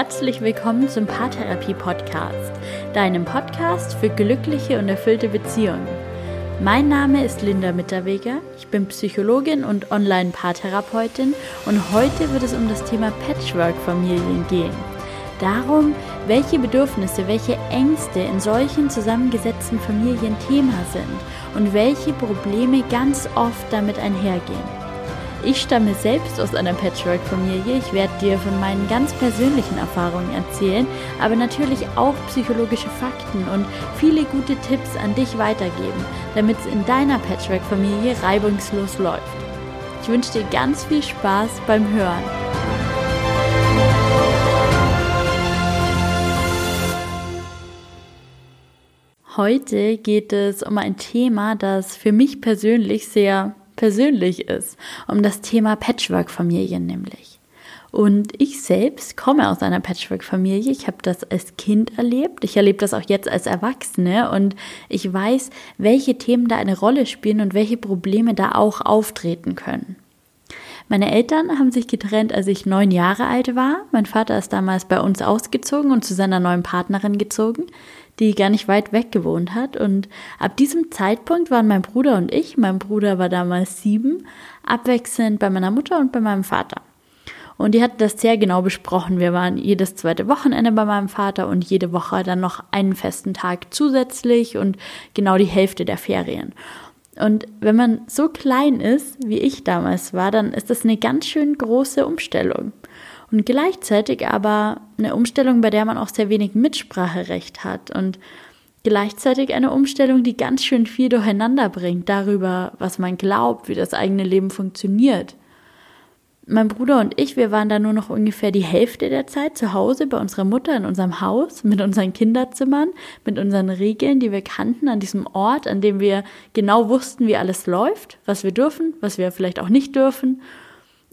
herzlich willkommen zum Paartherapie Podcast, deinem Podcast für glückliche und erfüllte Beziehungen. Mein Name ist Linda Mitterweger, ich bin Psychologin und Online-Paartherapeutin und heute wird es um das Thema Patchwork-Familien gehen. Darum, welche Bedürfnisse, welche Ängste in solchen zusammengesetzten Familien Thema sind und welche Probleme ganz oft damit einhergehen. Ich stamme selbst aus einer Patchwork-Familie. Ich werde dir von meinen ganz persönlichen Erfahrungen erzählen, aber natürlich auch psychologische Fakten und viele gute Tipps an dich weitergeben, damit es in deiner Patchwork-Familie reibungslos läuft. Ich wünsche dir ganz viel Spaß beim Hören. Heute geht es um ein Thema, das für mich persönlich sehr persönlich ist, um das Thema Patchwork-Familien nämlich. Und ich selbst komme aus einer Patchwork-Familie. Ich habe das als Kind erlebt. Ich erlebe das auch jetzt als Erwachsene. Und ich weiß, welche Themen da eine Rolle spielen und welche Probleme da auch auftreten können. Meine Eltern haben sich getrennt, als ich neun Jahre alt war. Mein Vater ist damals bei uns ausgezogen und zu seiner neuen Partnerin gezogen die gar nicht weit weg gewohnt hat. Und ab diesem Zeitpunkt waren mein Bruder und ich, mein Bruder war damals sieben, abwechselnd bei meiner Mutter und bei meinem Vater. Und die hatten das sehr genau besprochen. Wir waren jedes zweite Wochenende bei meinem Vater und jede Woche dann noch einen festen Tag zusätzlich und genau die Hälfte der Ferien. Und wenn man so klein ist, wie ich damals war, dann ist das eine ganz schön große Umstellung und gleichzeitig aber eine Umstellung, bei der man auch sehr wenig Mitspracherecht hat und gleichzeitig eine Umstellung, die ganz schön viel durcheinander bringt darüber, was man glaubt, wie das eigene Leben funktioniert. Mein Bruder und ich, wir waren da nur noch ungefähr die Hälfte der Zeit zu Hause bei unserer Mutter in unserem Haus, mit unseren Kinderzimmern, mit unseren Regeln, die wir kannten, an diesem Ort, an dem wir genau wussten, wie alles läuft, was wir dürfen, was wir vielleicht auch nicht dürfen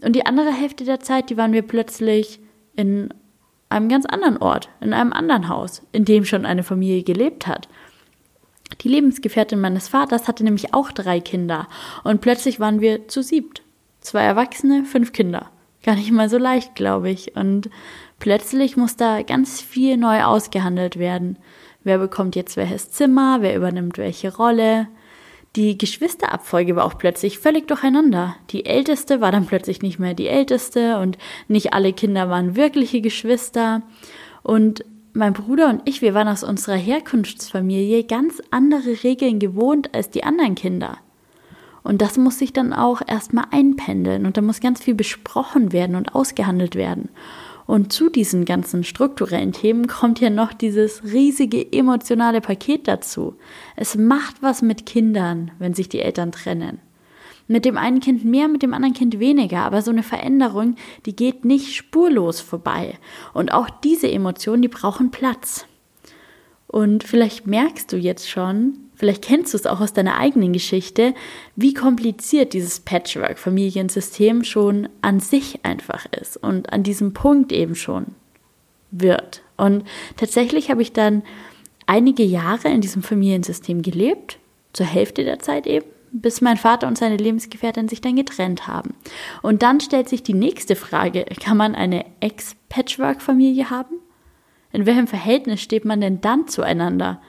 und die andere Hälfte der Zeit, die waren wir plötzlich in einem ganz anderen Ort, in einem anderen Haus, in dem schon eine Familie gelebt hat. Die Lebensgefährtin meines Vaters hatte nämlich auch drei Kinder und plötzlich waren wir zu siebt. Zwei Erwachsene, fünf Kinder. Gar nicht mal so leicht, glaube ich. Und plötzlich muss da ganz viel neu ausgehandelt werden. Wer bekommt jetzt welches Zimmer, wer übernimmt welche Rolle, die Geschwisterabfolge war auch plötzlich völlig durcheinander. Die älteste war dann plötzlich nicht mehr die älteste und nicht alle Kinder waren wirkliche Geschwister. Und mein Bruder und ich, wir waren aus unserer Herkunftsfamilie ganz andere Regeln gewohnt als die anderen Kinder. Und das muss sich dann auch erstmal einpendeln und da muss ganz viel besprochen werden und ausgehandelt werden. Und zu diesen ganzen strukturellen Themen kommt ja noch dieses riesige emotionale Paket dazu. Es macht was mit Kindern, wenn sich die Eltern trennen. Mit dem einen Kind mehr, mit dem anderen Kind weniger, aber so eine Veränderung, die geht nicht spurlos vorbei. Und auch diese Emotionen, die brauchen Platz. Und vielleicht merkst du jetzt schon, vielleicht kennst du es auch aus deiner eigenen Geschichte, wie kompliziert dieses Patchwork-Familiensystem schon an sich einfach ist und an diesem Punkt eben schon wird. Und tatsächlich habe ich dann einige Jahre in diesem Familiensystem gelebt, zur Hälfte der Zeit eben, bis mein Vater und seine Lebensgefährtin sich dann getrennt haben. Und dann stellt sich die nächste Frage, kann man eine Ex-Patchwork-Familie haben? In welchem Verhältnis steht man denn dann zueinander?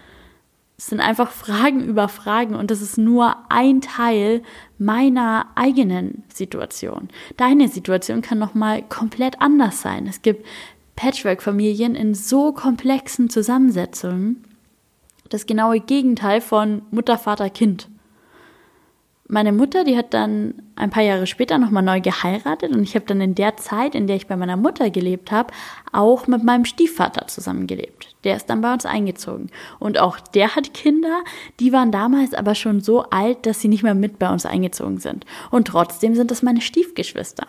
Es sind einfach Fragen über Fragen und das ist nur ein Teil meiner eigenen Situation. Deine Situation kann nochmal komplett anders sein. Es gibt Patchwork-Familien in so komplexen Zusammensetzungen. Das genaue Gegenteil von Mutter, Vater, Kind meine Mutter, die hat dann ein paar Jahre später nochmal neu geheiratet und ich habe dann in der Zeit, in der ich bei meiner Mutter gelebt habe, auch mit meinem Stiefvater zusammengelebt. Der ist dann bei uns eingezogen. Und auch der hat Kinder, die waren damals aber schon so alt, dass sie nicht mehr mit bei uns eingezogen sind. Und trotzdem sind das meine Stiefgeschwister.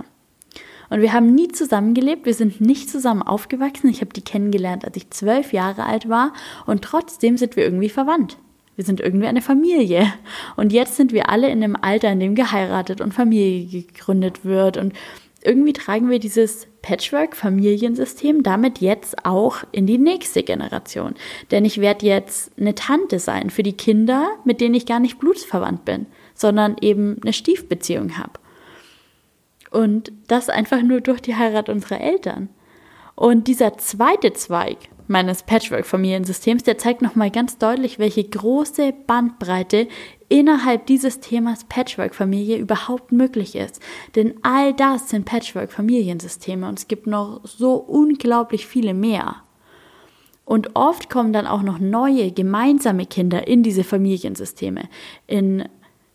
Und wir haben nie zusammengelebt, wir sind nicht zusammen aufgewachsen. Ich habe die kennengelernt, als ich zwölf Jahre alt war und trotzdem sind wir irgendwie verwandt. Wir sind irgendwie eine Familie. Und jetzt sind wir alle in einem Alter, in dem geheiratet und Familie gegründet wird. Und irgendwie tragen wir dieses Patchwork-Familiensystem damit jetzt auch in die nächste Generation. Denn ich werde jetzt eine Tante sein für die Kinder, mit denen ich gar nicht blutsverwandt bin, sondern eben eine Stiefbeziehung habe. Und das einfach nur durch die Heirat unserer Eltern. Und dieser zweite Zweig meines Patchwork-Familiensystems, der zeigt nochmal ganz deutlich, welche große Bandbreite innerhalb dieses Themas Patchwork-Familie überhaupt möglich ist. Denn all das sind Patchwork-Familiensysteme und es gibt noch so unglaublich viele mehr. Und oft kommen dann auch noch neue gemeinsame Kinder in diese Familiensysteme. In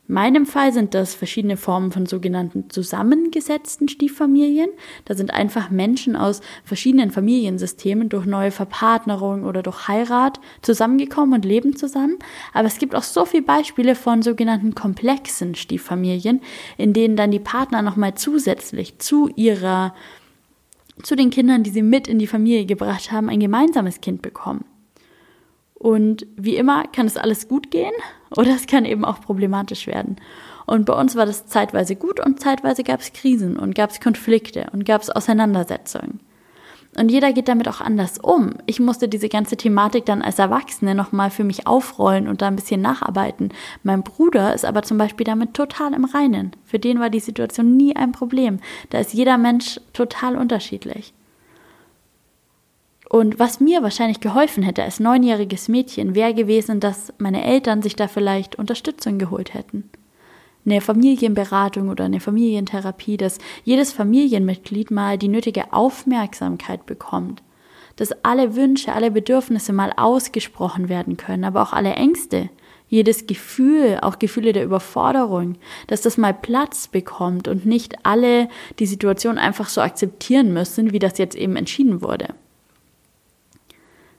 meinem Fall sind das verschiedene Formen von sogenannten zusammengesetzten Stieffamilien. Da sind einfach Menschen aus verschiedenen Familiensystemen durch neue Verpartnerung oder durch Heirat zusammengekommen und leben zusammen. Aber es gibt auch so viele Beispiele von sogenannten komplexen Stieffamilien, in denen dann die Partner nochmal zusätzlich zu ihrer, zu den Kindern, die sie mit in die Familie gebracht haben, ein gemeinsames Kind bekommen. Und wie immer kann es alles gut gehen oder es kann eben auch problematisch werden. Und bei uns war das zeitweise gut und zeitweise gab es Krisen und gab es Konflikte und gab es Auseinandersetzungen. Und jeder geht damit auch anders um. Ich musste diese ganze Thematik dann als Erwachsene nochmal für mich aufrollen und da ein bisschen nacharbeiten. Mein Bruder ist aber zum Beispiel damit total im Reinen. Für den war die Situation nie ein Problem. Da ist jeder Mensch total unterschiedlich. Und was mir wahrscheinlich geholfen hätte als neunjähriges Mädchen, wäre gewesen, dass meine Eltern sich da vielleicht Unterstützung geholt hätten. Eine Familienberatung oder eine Familientherapie, dass jedes Familienmitglied mal die nötige Aufmerksamkeit bekommt. Dass alle Wünsche, alle Bedürfnisse mal ausgesprochen werden können, aber auch alle Ängste, jedes Gefühl, auch Gefühle der Überforderung, dass das mal Platz bekommt und nicht alle die Situation einfach so akzeptieren müssen, wie das jetzt eben entschieden wurde.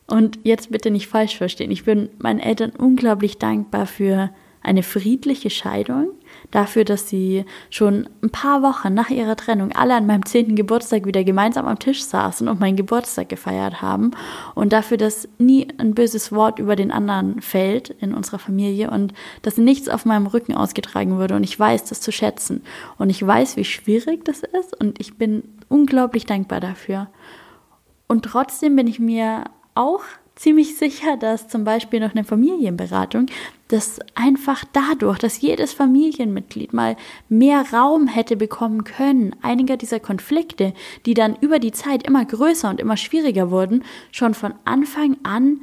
Und jetzt bitte nicht falsch verstehen. Ich bin meinen Eltern unglaublich dankbar für eine friedliche Scheidung, dafür, dass sie schon ein paar Wochen nach ihrer Trennung alle an meinem zehnten Geburtstag wieder gemeinsam am Tisch saßen und meinen Geburtstag gefeiert haben und dafür, dass nie ein böses Wort über den anderen fällt in unserer Familie und dass nichts auf meinem Rücken ausgetragen wurde und ich weiß das zu schätzen und ich weiß, wie schwierig das ist und ich bin unglaublich dankbar dafür. Und trotzdem bin ich mir auch ziemlich sicher, dass zum Beispiel noch eine Familienberatung, dass einfach dadurch, dass jedes Familienmitglied mal mehr Raum hätte bekommen können, einiger dieser Konflikte, die dann über die Zeit immer größer und immer schwieriger wurden, schon von Anfang an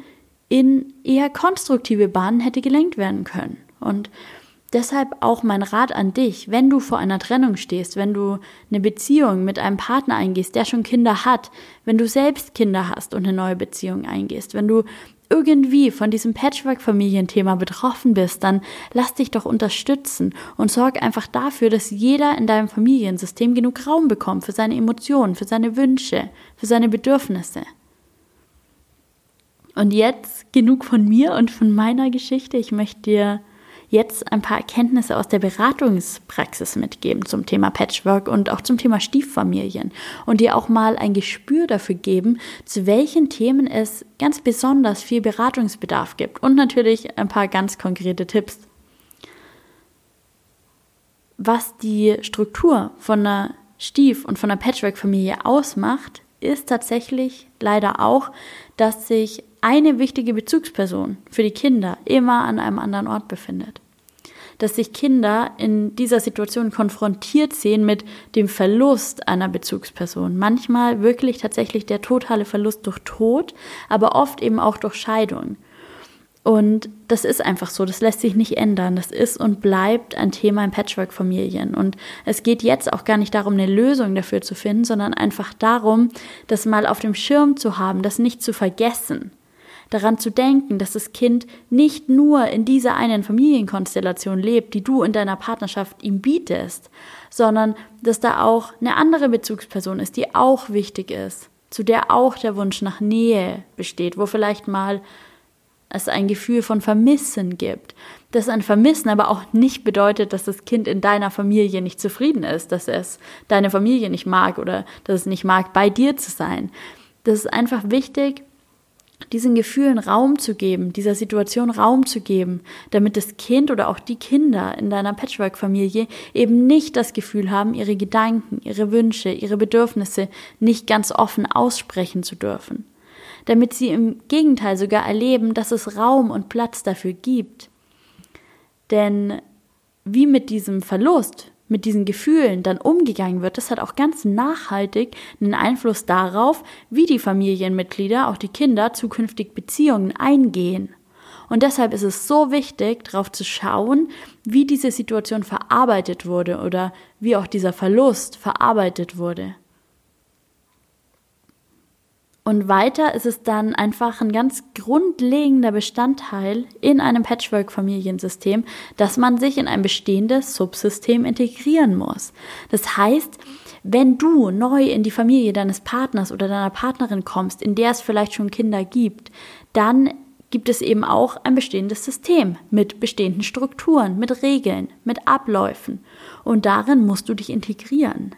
in eher konstruktive Bahnen hätte gelenkt werden können. Und Deshalb auch mein Rat an dich, wenn du vor einer Trennung stehst, wenn du eine Beziehung mit einem Partner eingehst, der schon Kinder hat, wenn du selbst Kinder hast und eine neue Beziehung eingehst, wenn du irgendwie von diesem Patchwork-Familienthema betroffen bist, dann lass dich doch unterstützen und sorg einfach dafür, dass jeder in deinem Familiensystem genug Raum bekommt für seine Emotionen, für seine Wünsche, für seine Bedürfnisse. Und jetzt genug von mir und von meiner Geschichte. Ich möchte dir jetzt ein paar Erkenntnisse aus der Beratungspraxis mitgeben zum Thema Patchwork und auch zum Thema Stieffamilien und dir auch mal ein Gespür dafür geben, zu welchen Themen es ganz besonders viel Beratungsbedarf gibt und natürlich ein paar ganz konkrete Tipps. Was die Struktur von einer Stief- und von einer Patchwork-Familie ausmacht, ist tatsächlich leider auch, dass sich eine wichtige Bezugsperson für die Kinder immer an einem anderen Ort befindet dass sich Kinder in dieser Situation konfrontiert sehen mit dem Verlust einer Bezugsperson. Manchmal wirklich tatsächlich der totale Verlust durch Tod, aber oft eben auch durch Scheidung. Und das ist einfach so, das lässt sich nicht ändern. Das ist und bleibt ein Thema in Patchwork-Familien. Und es geht jetzt auch gar nicht darum, eine Lösung dafür zu finden, sondern einfach darum, das mal auf dem Schirm zu haben, das nicht zu vergessen daran zu denken, dass das Kind nicht nur in dieser einen Familienkonstellation lebt, die du in deiner Partnerschaft ihm bietest, sondern dass da auch eine andere Bezugsperson ist, die auch wichtig ist, zu der auch der Wunsch nach Nähe besteht, wo vielleicht mal es ein Gefühl von Vermissen gibt. Dass ein Vermissen aber auch nicht bedeutet, dass das Kind in deiner Familie nicht zufrieden ist, dass es deine Familie nicht mag oder dass es nicht mag, bei dir zu sein. Das ist einfach wichtig, diesen Gefühlen Raum zu geben, dieser Situation Raum zu geben, damit das Kind oder auch die Kinder in deiner Patchwork-Familie eben nicht das Gefühl haben, ihre Gedanken, ihre Wünsche, ihre Bedürfnisse nicht ganz offen aussprechen zu dürfen. Damit sie im Gegenteil sogar erleben, dass es Raum und Platz dafür gibt. Denn wie mit diesem Verlust mit diesen Gefühlen dann umgegangen wird, das hat auch ganz nachhaltig einen Einfluss darauf, wie die Familienmitglieder, auch die Kinder, zukünftig Beziehungen eingehen. Und deshalb ist es so wichtig, darauf zu schauen, wie diese Situation verarbeitet wurde oder wie auch dieser Verlust verarbeitet wurde. Und weiter ist es dann einfach ein ganz grundlegender Bestandteil in einem Patchwork-Familiensystem, dass man sich in ein bestehendes Subsystem integrieren muss. Das heißt, wenn du neu in die Familie deines Partners oder deiner Partnerin kommst, in der es vielleicht schon Kinder gibt, dann gibt es eben auch ein bestehendes System mit bestehenden Strukturen, mit Regeln, mit Abläufen. Und darin musst du dich integrieren.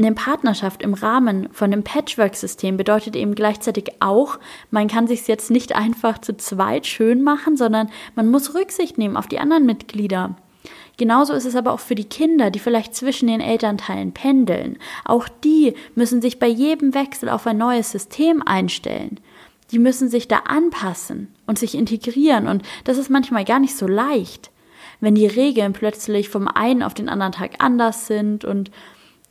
Eine Partnerschaft im Rahmen von einem Patchwork-System bedeutet eben gleichzeitig auch, man kann sich jetzt nicht einfach zu zweit schön machen, sondern man muss Rücksicht nehmen auf die anderen Mitglieder. Genauso ist es aber auch für die Kinder, die vielleicht zwischen den Elternteilen pendeln. Auch die müssen sich bei jedem Wechsel auf ein neues System einstellen die müssen sich da anpassen und sich integrieren und das ist manchmal gar nicht so leicht, wenn die Regeln plötzlich vom einen auf den anderen Tag anders sind und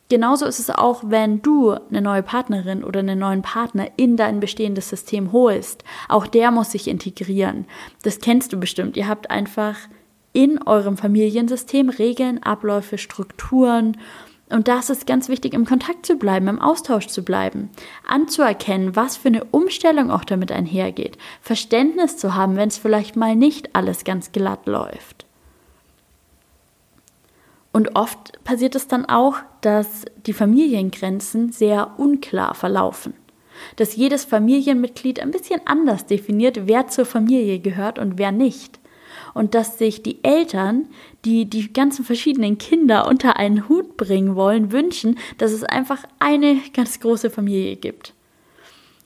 genauso ist es auch, wenn du eine neue Partnerin oder einen neuen Partner in dein bestehendes System holst. Auch der muss sich integrieren. Das kennst du bestimmt. Ihr habt einfach in eurem Familiensystem Regeln, Abläufe, Strukturen und da ist ganz wichtig, im Kontakt zu bleiben, im Austausch zu bleiben, anzuerkennen, was für eine Umstellung auch damit einhergeht, Verständnis zu haben, wenn es vielleicht mal nicht alles ganz glatt läuft. Und oft passiert es dann auch, dass die Familiengrenzen sehr unklar verlaufen. Dass jedes Familienmitglied ein bisschen anders definiert, wer zur Familie gehört und wer nicht und dass sich die Eltern, die die ganzen verschiedenen Kinder unter einen Hut bringen wollen, wünschen, dass es einfach eine ganz große Familie gibt.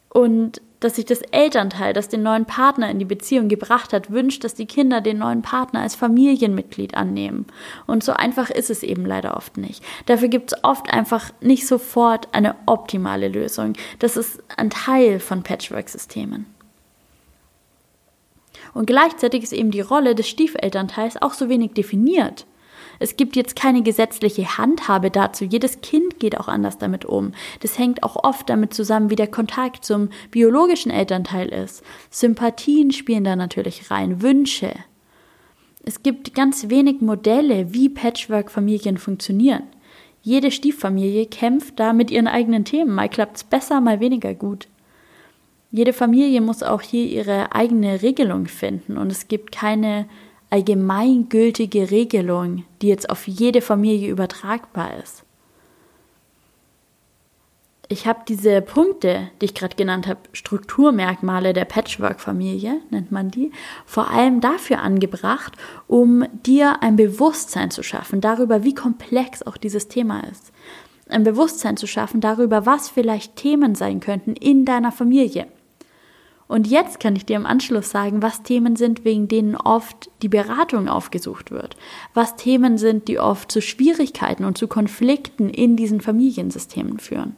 Und dass sich das Elternteil, das den neuen Partner in die Beziehung gebracht hat, wünscht, dass die Kinder den neuen Partner als Familienmitglied annehmen. Und so einfach ist es eben leider oft nicht. Dafür gibt es oft einfach nicht sofort eine optimale Lösung. Das ist ein Teil von Patchwork-Systemen. Und gleichzeitig ist eben die Rolle des Stiefelternteils auch so wenig definiert. Es gibt jetzt keine gesetzliche Handhabe dazu. Jedes Kind geht auch anders damit um. Das hängt auch oft damit zusammen, wie der Kontakt zum biologischen Elternteil ist. Sympathien spielen da natürlich rein, Wünsche. Es gibt ganz wenig Modelle, wie Patchwork-Familien funktionieren. Jede Stieffamilie kämpft da mit ihren eigenen Themen. Mal klappt es besser, mal weniger gut. Jede Familie muss auch hier ihre eigene Regelung finden und es gibt keine allgemeingültige Regelung, die jetzt auf jede Familie übertragbar ist. Ich habe diese Punkte, die ich gerade genannt habe, Strukturmerkmale der Patchwork-Familie, nennt man die, vor allem dafür angebracht, um dir ein Bewusstsein zu schaffen darüber, wie komplex auch dieses Thema ist. Ein Bewusstsein zu schaffen darüber, was vielleicht Themen sein könnten in deiner Familie. Und jetzt kann ich dir im Anschluss sagen, was Themen sind, wegen denen oft die Beratung aufgesucht wird, was Themen sind, die oft zu Schwierigkeiten und zu Konflikten in diesen Familiensystemen führen.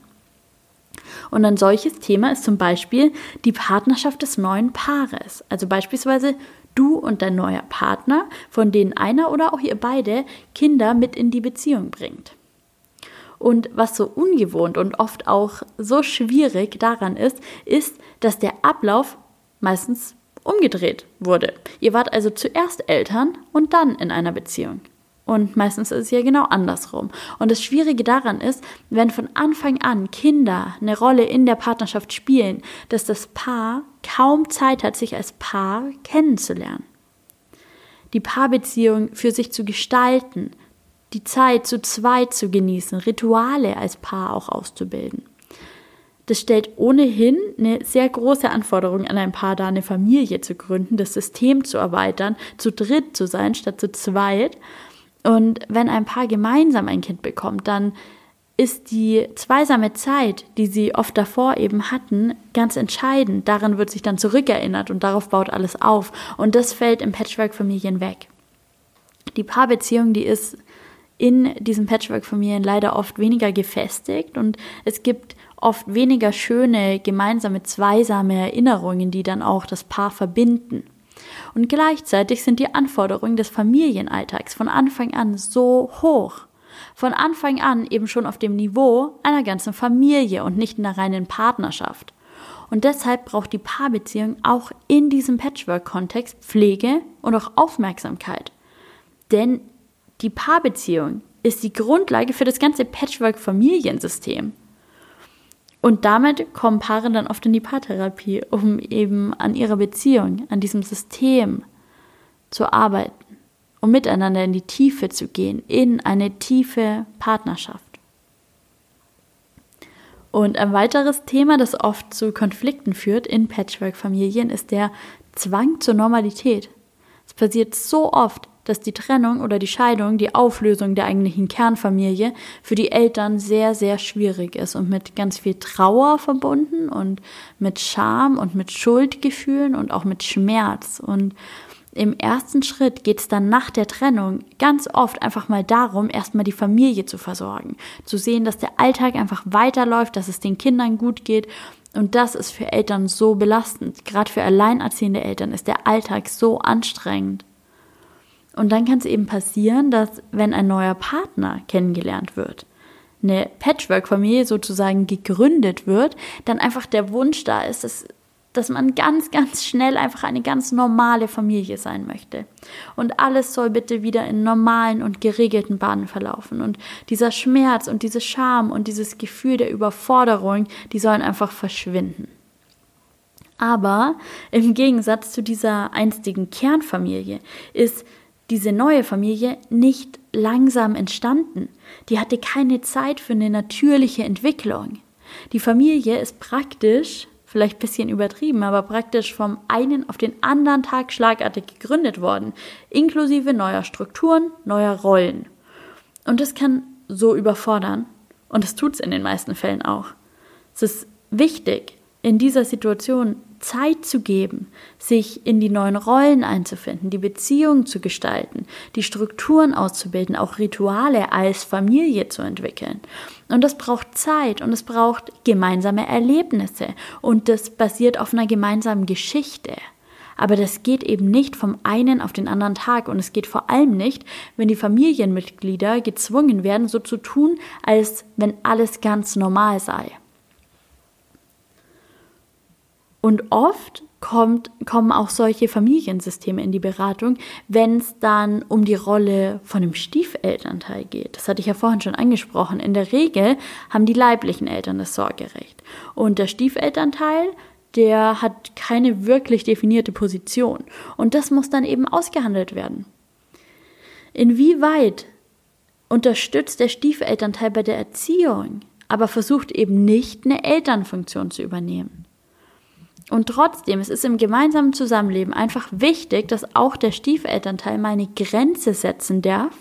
Und ein solches Thema ist zum Beispiel die Partnerschaft des neuen Paares. Also beispielsweise du und dein neuer Partner, von denen einer oder auch ihr beide Kinder mit in die Beziehung bringt. Und was so ungewohnt und oft auch so schwierig daran ist, ist, dass der Ablauf meistens umgedreht wurde. Ihr wart also zuerst Eltern und dann in einer Beziehung. Und meistens ist es ja genau andersrum. Und das Schwierige daran ist, wenn von Anfang an Kinder eine Rolle in der Partnerschaft spielen, dass das Paar kaum Zeit hat, sich als Paar kennenzulernen. Die Paarbeziehung für sich zu gestalten, die Zeit zu zweit zu genießen, Rituale als Paar auch auszubilden. Das stellt ohnehin eine sehr große Anforderung an ein Paar dar, eine Familie zu gründen, das System zu erweitern, zu dritt zu sein statt zu zweit. Und wenn ein Paar gemeinsam ein Kind bekommt, dann ist die zweisame Zeit, die sie oft davor eben hatten, ganz entscheidend. Daran wird sich dann zurückerinnert und darauf baut alles auf. Und das fällt im Patchwork-Familien weg. Die Paarbeziehung, die ist in diesen Patchwork-Familien leider oft weniger gefestigt und es gibt oft weniger schöne gemeinsame zweisame Erinnerungen, die dann auch das Paar verbinden. Und gleichzeitig sind die Anforderungen des Familienalltags von Anfang an so hoch. Von Anfang an eben schon auf dem Niveau einer ganzen Familie und nicht in einer reinen Partnerschaft. Und deshalb braucht die Paarbeziehung auch in diesem Patchwork-Kontext Pflege und auch Aufmerksamkeit. Denn die Paarbeziehung ist die Grundlage für das ganze Patchwork-Familiensystem. Und damit kommen Paare dann oft in die Paartherapie, um eben an ihrer Beziehung, an diesem System zu arbeiten, um miteinander in die Tiefe zu gehen, in eine tiefe Partnerschaft. Und ein weiteres Thema, das oft zu Konflikten führt in Patchwork-Familien, ist der Zwang zur Normalität. Es passiert so oft, dass die Trennung oder die Scheidung, die Auflösung der eigentlichen Kernfamilie für die Eltern sehr, sehr schwierig ist und mit ganz viel Trauer verbunden und mit Scham und mit Schuldgefühlen und auch mit Schmerz. Und im ersten Schritt geht es dann nach der Trennung ganz oft einfach mal darum, erstmal die Familie zu versorgen, zu sehen, dass der Alltag einfach weiterläuft, dass es den Kindern gut geht. Und das ist für Eltern so belastend. Gerade für alleinerziehende Eltern ist der Alltag so anstrengend. Und dann kann es eben passieren, dass wenn ein neuer Partner kennengelernt wird, eine Patchwork-Familie sozusagen gegründet wird, dann einfach der Wunsch da ist, dass, dass man ganz, ganz schnell einfach eine ganz normale Familie sein möchte. Und alles soll bitte wieder in normalen und geregelten Bahnen verlaufen. Und dieser Schmerz und diese Scham und dieses Gefühl der Überforderung, die sollen einfach verschwinden. Aber im Gegensatz zu dieser einstigen Kernfamilie ist diese neue Familie nicht langsam entstanden. Die hatte keine Zeit für eine natürliche Entwicklung. Die Familie ist praktisch, vielleicht ein bisschen übertrieben, aber praktisch vom einen auf den anderen Tag schlagartig gegründet worden, inklusive neuer Strukturen, neuer Rollen. Und das kann so überfordern. Und das tut es in den meisten Fällen auch. Es ist wichtig, in dieser Situation Zeit zu geben, sich in die neuen Rollen einzufinden, die Beziehung zu gestalten, die Strukturen auszubilden, auch Rituale als Familie zu entwickeln. Und das braucht Zeit und es braucht gemeinsame Erlebnisse und das basiert auf einer gemeinsamen Geschichte. Aber das geht eben nicht vom einen auf den anderen Tag und es geht vor allem nicht, wenn die Familienmitglieder gezwungen werden, so zu tun, als wenn alles ganz normal sei. Und oft kommt, kommen auch solche Familiensysteme in die Beratung, wenn es dann um die Rolle von dem Stiefelternteil geht. Das hatte ich ja vorhin schon angesprochen. In der Regel haben die leiblichen Eltern das Sorgerecht. Und der Stiefelternteil, der hat keine wirklich definierte Position. Und das muss dann eben ausgehandelt werden. Inwieweit unterstützt der Stiefelternteil bei der Erziehung, aber versucht eben nicht eine Elternfunktion zu übernehmen? Und trotzdem, es ist im gemeinsamen Zusammenleben einfach wichtig, dass auch der Stiefelternteil mal eine Grenze setzen darf,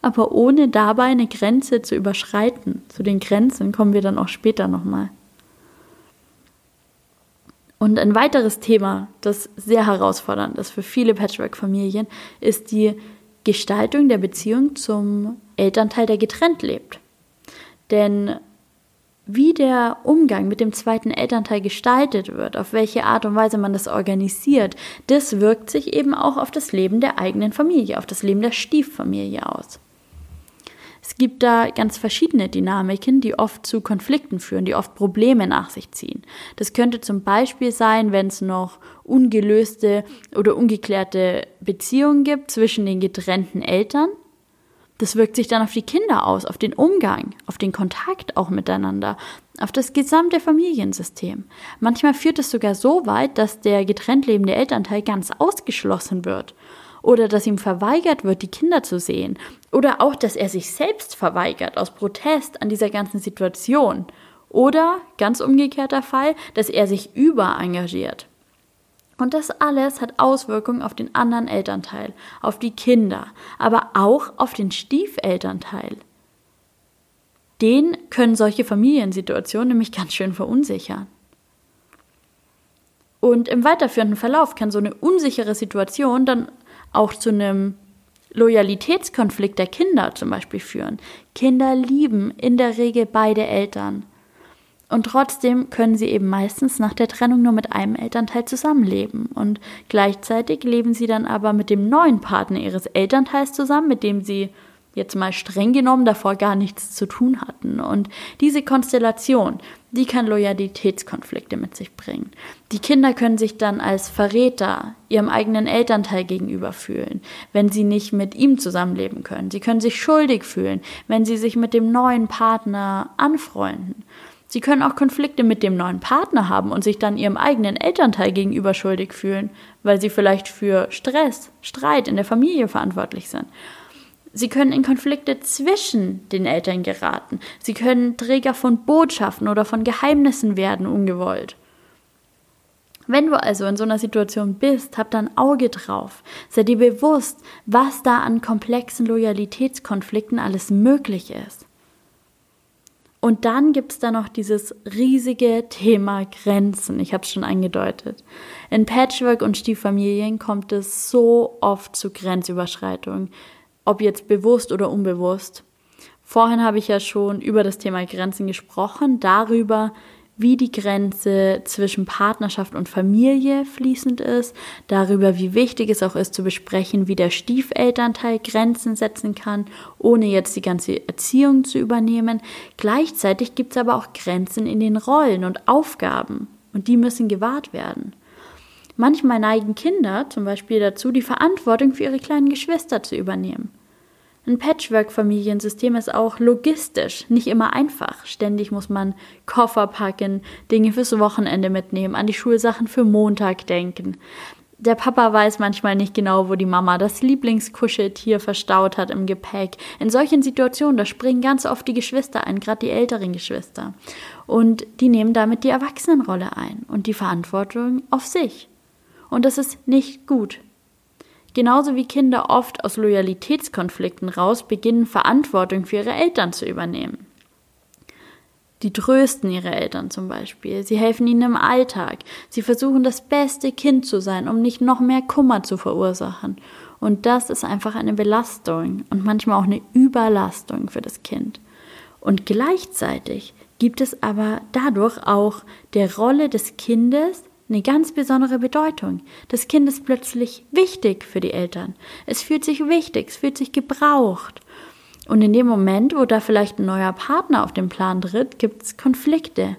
aber ohne dabei eine Grenze zu überschreiten. Zu den Grenzen kommen wir dann auch später nochmal. Und ein weiteres Thema, das sehr herausfordernd ist für viele Patchwork-Familien, ist die Gestaltung der Beziehung zum Elternteil, der getrennt lebt. Denn wie der Umgang mit dem zweiten Elternteil gestaltet wird, auf welche Art und Weise man das organisiert, das wirkt sich eben auch auf das Leben der eigenen Familie, auf das Leben der Stieffamilie aus. Es gibt da ganz verschiedene Dynamiken, die oft zu Konflikten führen, die oft Probleme nach sich ziehen. Das könnte zum Beispiel sein, wenn es noch ungelöste oder ungeklärte Beziehungen gibt zwischen den getrennten Eltern das wirkt sich dann auf die Kinder aus, auf den Umgang, auf den Kontakt auch miteinander, auf das gesamte Familiensystem. Manchmal führt es sogar so weit, dass der getrennt lebende Elternteil ganz ausgeschlossen wird oder dass ihm verweigert wird, die Kinder zu sehen oder auch, dass er sich selbst verweigert aus Protest an dieser ganzen Situation oder ganz umgekehrter Fall, dass er sich überengagiert. Und das alles hat Auswirkungen auf den anderen Elternteil, auf die Kinder, aber auch auf den Stiefelternteil. Den können solche Familiensituationen nämlich ganz schön verunsichern. Und im weiterführenden Verlauf kann so eine unsichere Situation dann auch zu einem Loyalitätskonflikt der Kinder zum Beispiel führen. Kinder lieben in der Regel beide Eltern. Und trotzdem können sie eben meistens nach der Trennung nur mit einem Elternteil zusammenleben. Und gleichzeitig leben sie dann aber mit dem neuen Partner ihres Elternteils zusammen, mit dem sie jetzt mal streng genommen davor gar nichts zu tun hatten. Und diese Konstellation, die kann Loyalitätskonflikte mit sich bringen. Die Kinder können sich dann als Verräter ihrem eigenen Elternteil gegenüber fühlen, wenn sie nicht mit ihm zusammenleben können. Sie können sich schuldig fühlen, wenn sie sich mit dem neuen Partner anfreunden. Sie können auch Konflikte mit dem neuen Partner haben und sich dann ihrem eigenen Elternteil gegenüber schuldig fühlen, weil sie vielleicht für Stress, Streit in der Familie verantwortlich sind. Sie können in Konflikte zwischen den Eltern geraten. Sie können Träger von Botschaften oder von Geheimnissen werden, ungewollt. Wenn du also in so einer Situation bist, hab da ein Auge drauf. Sei dir bewusst, was da an komplexen Loyalitätskonflikten alles möglich ist. Und dann gibt es da noch dieses riesige Thema Grenzen. Ich habe es schon angedeutet. In Patchwork und Stieffamilien kommt es so oft zu Grenzüberschreitungen ob jetzt bewusst oder unbewusst. Vorhin habe ich ja schon über das Thema Grenzen gesprochen, darüber, wie die Grenze zwischen Partnerschaft und Familie fließend ist, darüber, wie wichtig es auch ist zu besprechen, wie der Stiefelternteil Grenzen setzen kann, ohne jetzt die ganze Erziehung zu übernehmen. Gleichzeitig gibt es aber auch Grenzen in den Rollen und Aufgaben und die müssen gewahrt werden. Manchmal neigen Kinder zum Beispiel dazu, die Verantwortung für ihre kleinen Geschwister zu übernehmen. Ein Patchwork-Familiensystem ist auch logistisch nicht immer einfach. Ständig muss man Koffer packen, Dinge fürs Wochenende mitnehmen, an die Schulsachen für Montag denken. Der Papa weiß manchmal nicht genau, wo die Mama das Lieblingskuscheltier verstaut hat im Gepäck. In solchen Situationen, da springen ganz oft die Geschwister ein, gerade die älteren Geschwister. Und die nehmen damit die Erwachsenenrolle ein und die Verantwortung auf sich und das ist nicht gut. Genauso wie Kinder oft aus Loyalitätskonflikten raus beginnen, Verantwortung für ihre Eltern zu übernehmen. Die trösten ihre Eltern zum Beispiel, sie helfen ihnen im Alltag, sie versuchen das beste Kind zu sein, um nicht noch mehr Kummer zu verursachen. Und das ist einfach eine Belastung und manchmal auch eine Überlastung für das Kind. Und gleichzeitig gibt es aber dadurch auch der Rolle des Kindes eine ganz besondere Bedeutung. Das Kind ist plötzlich wichtig für die Eltern. Es fühlt sich wichtig, es fühlt sich gebraucht. Und in dem Moment, wo da vielleicht ein neuer Partner auf den Plan tritt, gibt es Konflikte.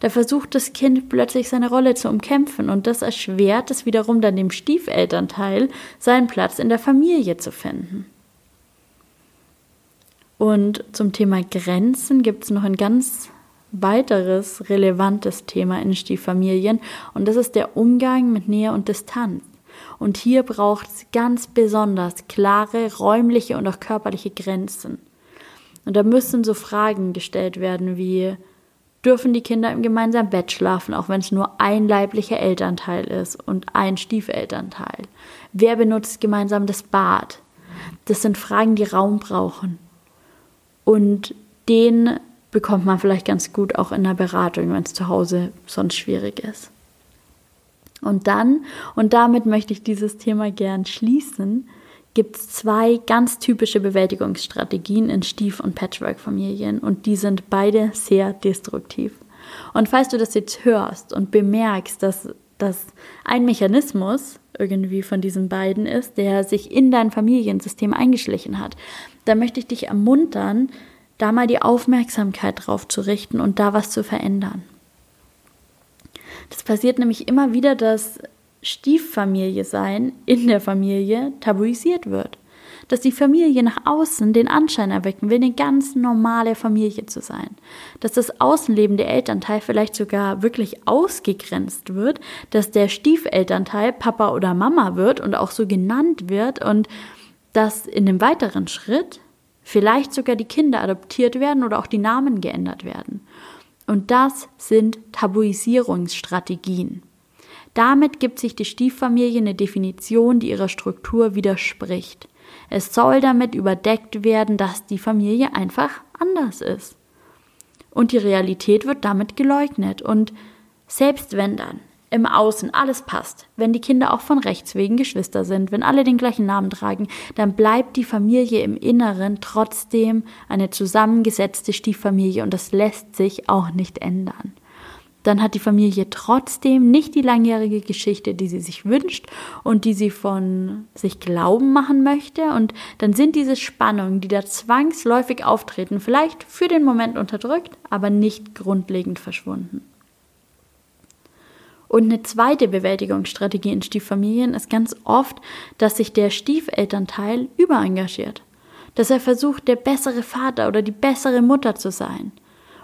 Da versucht das Kind plötzlich seine Rolle zu umkämpfen und das erschwert es wiederum dann dem Stiefelternteil, seinen Platz in der Familie zu finden. Und zum Thema Grenzen gibt es noch ein ganz weiteres relevantes Thema in Stieffamilien und das ist der Umgang mit Nähe und Distanz. Und hier braucht es ganz besonders klare räumliche und auch körperliche Grenzen. Und da müssen so Fragen gestellt werden wie, dürfen die Kinder im gemeinsamen Bett schlafen, auch wenn es nur ein leiblicher Elternteil ist und ein Stiefelternteil? Wer benutzt gemeinsam das Bad? Das sind Fragen, die Raum brauchen. Und den bekommt man vielleicht ganz gut auch in der Beratung, wenn es zu Hause sonst schwierig ist. Und dann, und damit möchte ich dieses Thema gern schließen, gibt es zwei ganz typische Bewältigungsstrategien in Stief- und Patchwork-Familien und die sind beide sehr destruktiv. Und falls du das jetzt hörst und bemerkst, dass das ein Mechanismus irgendwie von diesen beiden ist, der sich in dein Familiensystem eingeschlichen hat, dann möchte ich dich ermuntern, da mal die Aufmerksamkeit drauf zu richten und da was zu verändern. Das passiert nämlich immer wieder, dass Stieffamilie sein in der Familie tabuisiert wird. Dass die Familie nach außen den Anschein erwecken will, eine ganz normale Familie zu sein. Dass das Außenleben der Elternteil vielleicht sogar wirklich ausgegrenzt wird, dass der Stiefelternteil Papa oder Mama wird und auch so genannt wird und dass in dem weiteren Schritt Vielleicht sogar die Kinder adoptiert werden oder auch die Namen geändert werden. Und das sind Tabuisierungsstrategien. Damit gibt sich die Stieffamilie eine Definition, die ihrer Struktur widerspricht. Es soll damit überdeckt werden, dass die Familie einfach anders ist. Und die Realität wird damit geleugnet. Und selbst wenn dann im Außen alles passt, wenn die Kinder auch von rechts wegen Geschwister sind, wenn alle den gleichen Namen tragen, dann bleibt die Familie im Inneren trotzdem eine zusammengesetzte Stieffamilie und das lässt sich auch nicht ändern. Dann hat die Familie trotzdem nicht die langjährige Geschichte, die sie sich wünscht und die sie von sich glauben machen möchte. Und dann sind diese Spannungen, die da zwangsläufig auftreten, vielleicht für den Moment unterdrückt, aber nicht grundlegend verschwunden. Und eine zweite Bewältigungsstrategie in Stieffamilien ist ganz oft, dass sich der Stiefelternteil überengagiert. Dass er versucht, der bessere Vater oder die bessere Mutter zu sein.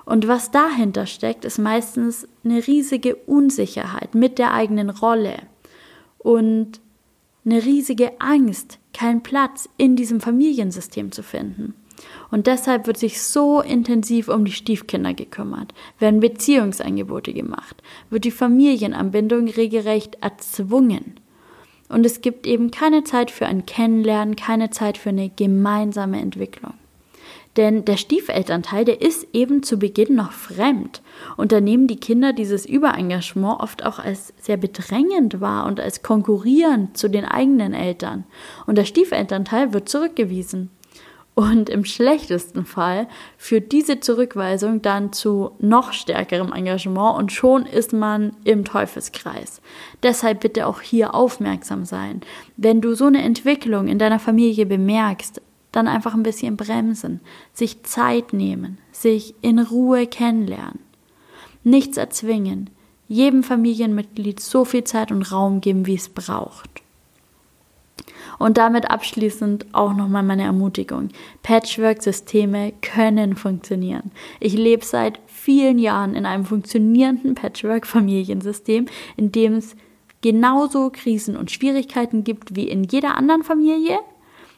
Und was dahinter steckt, ist meistens eine riesige Unsicherheit mit der eigenen Rolle und eine riesige Angst, keinen Platz in diesem Familiensystem zu finden. Und deshalb wird sich so intensiv um die Stiefkinder gekümmert, werden Beziehungsangebote gemacht, wird die Familienanbindung regelrecht erzwungen. Und es gibt eben keine Zeit für ein Kennenlernen, keine Zeit für eine gemeinsame Entwicklung. Denn der Stiefelternteil, der ist eben zu Beginn noch fremd. Und da nehmen die Kinder dieses Überengagement oft auch als sehr bedrängend wahr und als konkurrierend zu den eigenen Eltern. Und der Stiefelternteil wird zurückgewiesen. Und im schlechtesten Fall führt diese Zurückweisung dann zu noch stärkerem Engagement und schon ist man im Teufelskreis. Deshalb bitte auch hier aufmerksam sein. Wenn du so eine Entwicklung in deiner Familie bemerkst, dann einfach ein bisschen bremsen, sich Zeit nehmen, sich in Ruhe kennenlernen. Nichts erzwingen, jedem Familienmitglied so viel Zeit und Raum geben, wie es braucht. Und damit abschließend auch nochmal meine Ermutigung. Patchwork-Systeme können funktionieren. Ich lebe seit vielen Jahren in einem funktionierenden Patchwork-Familiensystem, in dem es genauso Krisen und Schwierigkeiten gibt wie in jeder anderen Familie,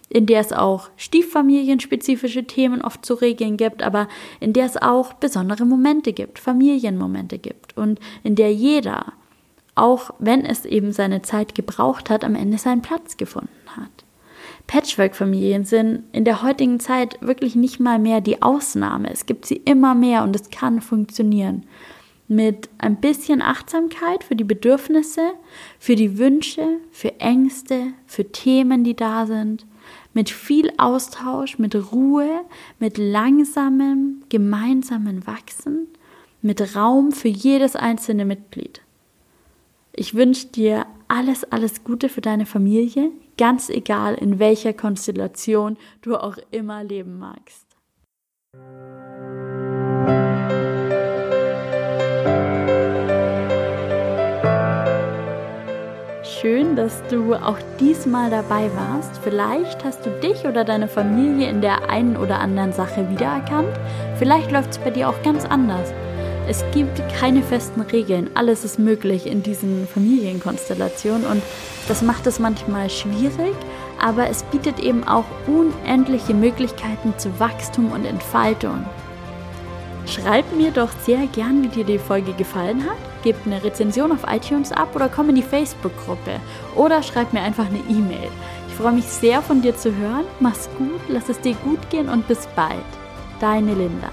in der es auch stieffamilienspezifische Themen oft zu regeln gibt, aber in der es auch besondere Momente gibt, Familienmomente gibt und in der jeder auch wenn es eben seine Zeit gebraucht hat, am Ende seinen Platz gefunden hat. Patchwork-Familien sind in der heutigen Zeit wirklich nicht mal mehr die Ausnahme. Es gibt sie immer mehr und es kann funktionieren. Mit ein bisschen Achtsamkeit für die Bedürfnisse, für die Wünsche, für Ängste, für Themen, die da sind, mit viel Austausch, mit Ruhe, mit langsamem, gemeinsamen Wachsen, mit Raum für jedes einzelne Mitglied. Ich wünsche dir alles, alles Gute für deine Familie, ganz egal in welcher Konstellation du auch immer leben magst. Schön, dass du auch diesmal dabei warst. Vielleicht hast du dich oder deine Familie in der einen oder anderen Sache wiedererkannt. Vielleicht läuft es bei dir auch ganz anders. Es gibt keine festen Regeln. Alles ist möglich in diesen Familienkonstellationen und das macht es manchmal schwierig, aber es bietet eben auch unendliche Möglichkeiten zu Wachstum und Entfaltung. Schreib mir doch sehr gern, wie dir die Folge gefallen hat. Gib eine Rezension auf iTunes ab oder komm in die Facebook-Gruppe oder schreib mir einfach eine E-Mail. Ich freue mich sehr von dir zu hören. Mach's gut, lass es dir gut gehen und bis bald. Deine Linda.